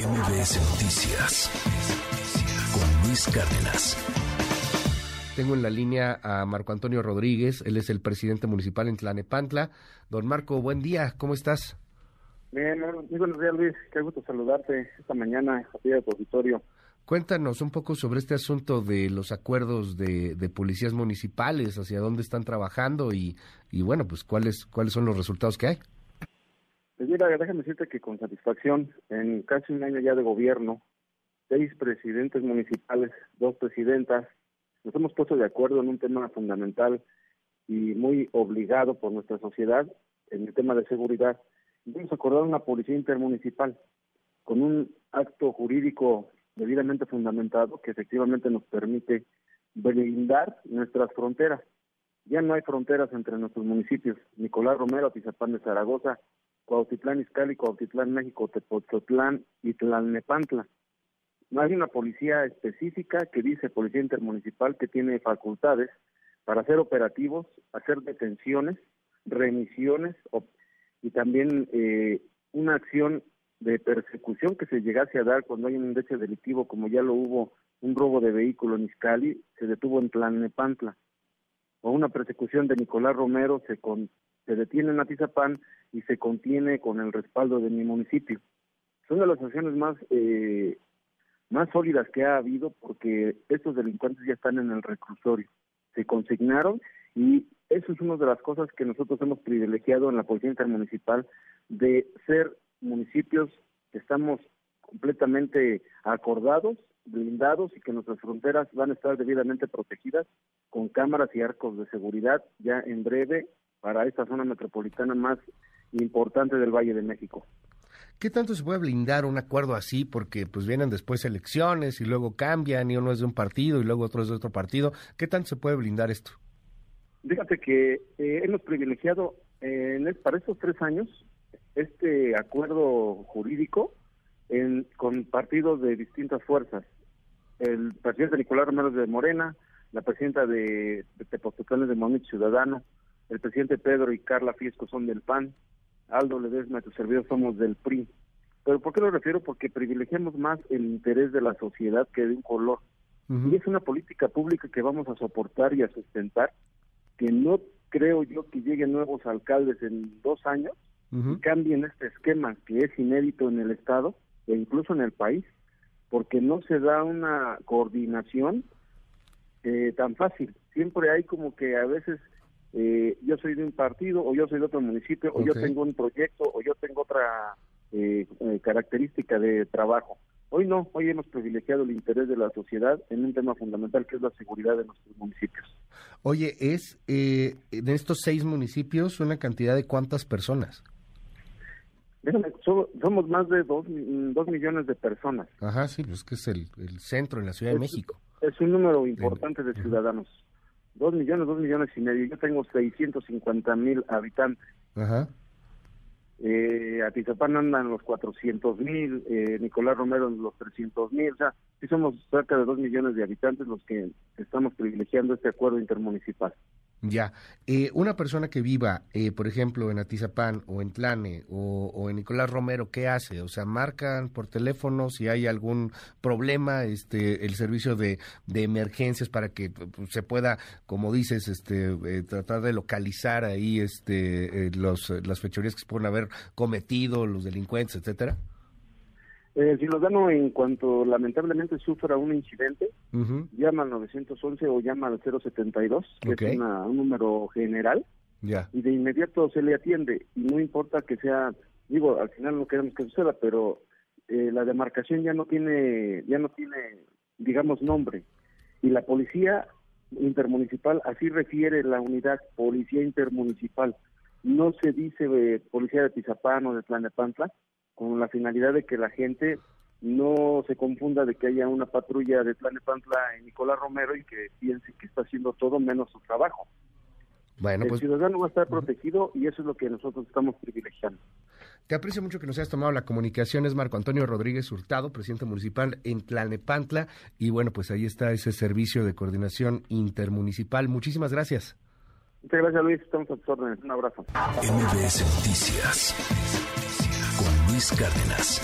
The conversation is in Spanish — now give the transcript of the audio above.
MBS Noticias con Luis Cárdenas. Tengo en la línea a Marco Antonio Rodríguez, él es el presidente municipal en Tlanepantla. Don Marco, buen día, ¿cómo estás? Bien, muy buenos días Luis, qué gusto saludarte esta mañana a ti de auditorio. Cuéntanos un poco sobre este asunto de los acuerdos de, policías municipales, hacia dónde están trabajando y, y bueno, pues cuáles, cuáles son los resultados que hay. Pues mira, déjame decirte que con satisfacción, en casi un año ya de gobierno, seis presidentes municipales, dos presidentas, nos hemos puesto de acuerdo en un tema fundamental y muy obligado por nuestra sociedad en el tema de seguridad. Hemos acordado una policía intermunicipal con un acto jurídico debidamente fundamentado que efectivamente nos permite blindar nuestras fronteras. Ya no hay fronteras entre nuestros municipios. Nicolás Romero, Atizapán de Zaragoza, Cuautitlán Izcalli, Cuautitlán México, Tepozotlán y Tlalnepantla. No hay una policía específica que dice policía intermunicipal que tiene facultades para hacer operativos, hacer detenciones, remisiones y también eh, una acción de persecución que se llegase a dar cuando hay un índice delictivo, como ya lo hubo un robo de vehículo en Izcali, se detuvo en Tlalnepantla, o una persecución de Nicolás Romero se, con, se detiene en Atizapán y se contiene con el respaldo de mi municipio. Son de las acciones más eh, más sólidas que ha habido porque estos delincuentes ya están en el reclusorio. Se consignaron y eso es una de las cosas que nosotros hemos privilegiado en la Policía Intermunicipal de ser municipios que estamos completamente acordados, blindados y que nuestras fronteras van a estar debidamente protegidas con cámaras y arcos de seguridad ya en breve para esta zona metropolitana más importante del Valle de México. ¿Qué tanto se puede blindar un acuerdo así? Porque pues vienen después elecciones y luego cambian y uno es de un partido y luego otro es de otro partido. ¿Qué tanto se puede blindar esto? Fíjate que eh, hemos privilegiado para estos tres años este acuerdo jurídico con partidos de distintas fuerzas. El presidente Nicolás Romero de Morena, la presidenta de, de de Movimiento Ciudadano, el presidente Pedro y Carla Fiesco son del PAN, Aldo Ledesma y tu servidor somos del PRI. Pero ¿por qué lo refiero? Porque privilegiamos más el interés de la sociedad que de un color. Y es una política pública que vamos a soportar y a sustentar, que no creo yo que lleguen nuevos alcaldes en dos años y cambien este esquema que es inédito en el Estado e incluso en el país, porque no se da una coordinación eh, tan fácil. Siempre hay como que a veces eh, yo soy de un partido o yo soy de otro municipio o yo tengo un proyecto o yo tengo otra eh, eh, característica de trabajo. Hoy no, hoy hemos privilegiado el interés de la sociedad en un tema fundamental que es la seguridad de nuestros municipios. Oye, es eh, de estos seis municipios una cantidad de cuántas personas? somos más de dos, dos, millones de personas. Ajá, sí, pues que es el, centro en la Ciudad de México. Es un número importante de ciudadanos. Dos millones, dos millones y medio. Yo tengo 650 mil habitantes. Ajá. Eh, Atizapán andan los 400 mil, eh, Nicolás Romero en los 300 mil. O sea, sí somos cerca de dos millones de habitantes los que estamos privilegiando este acuerdo intermunicipal. Ya. Eh, una persona que viva, eh, por ejemplo, en Atizapán o en Tlane o, en Nicolás Romero, ¿qué hace? O sea, marcan por teléfono si hay algún problema, este, el servicio de, de emergencias para que se pueda, como dices, este, eh, tratar de localizar ahí, este, los, las fechorías que se pueden haber cometido, los delincuentes, etcétera. Eh, el ciudadano, en cuanto lamentablemente sufra un incidente, llama al 911 o llama al 072, que es un número general, y de inmediato se le atiende. Y no importa que sea, digo, al final no queremos que suceda, pero eh, la demarcación ya no tiene, ya no tiene, digamos, nombre. Y la policía intermunicipal, así refiere la unidad, policía intermunicipal. No se dice eh, policía de Tizapán o de Tlanepantla, con la finalidad de que la gente no se confunda de que haya una patrulla de Tlanepantla en Nicolás Romero y que piense que está haciendo todo menos su trabajo. Bueno, el pues, ciudadano va a estar protegido y eso es lo que nosotros estamos privilegiando. Te aprecio mucho que nos hayas tomado la comunicación. Es Marco Antonio Rodríguez Hurtado, presidente municipal en Tlanepantla. Y bueno, pues ahí está ese servicio de coordinación intermunicipal. Muchísimas gracias. Muchas gracias, Luis. Estamos a tus órdenes. Un abrazo. MBS Noticias Cárdenas.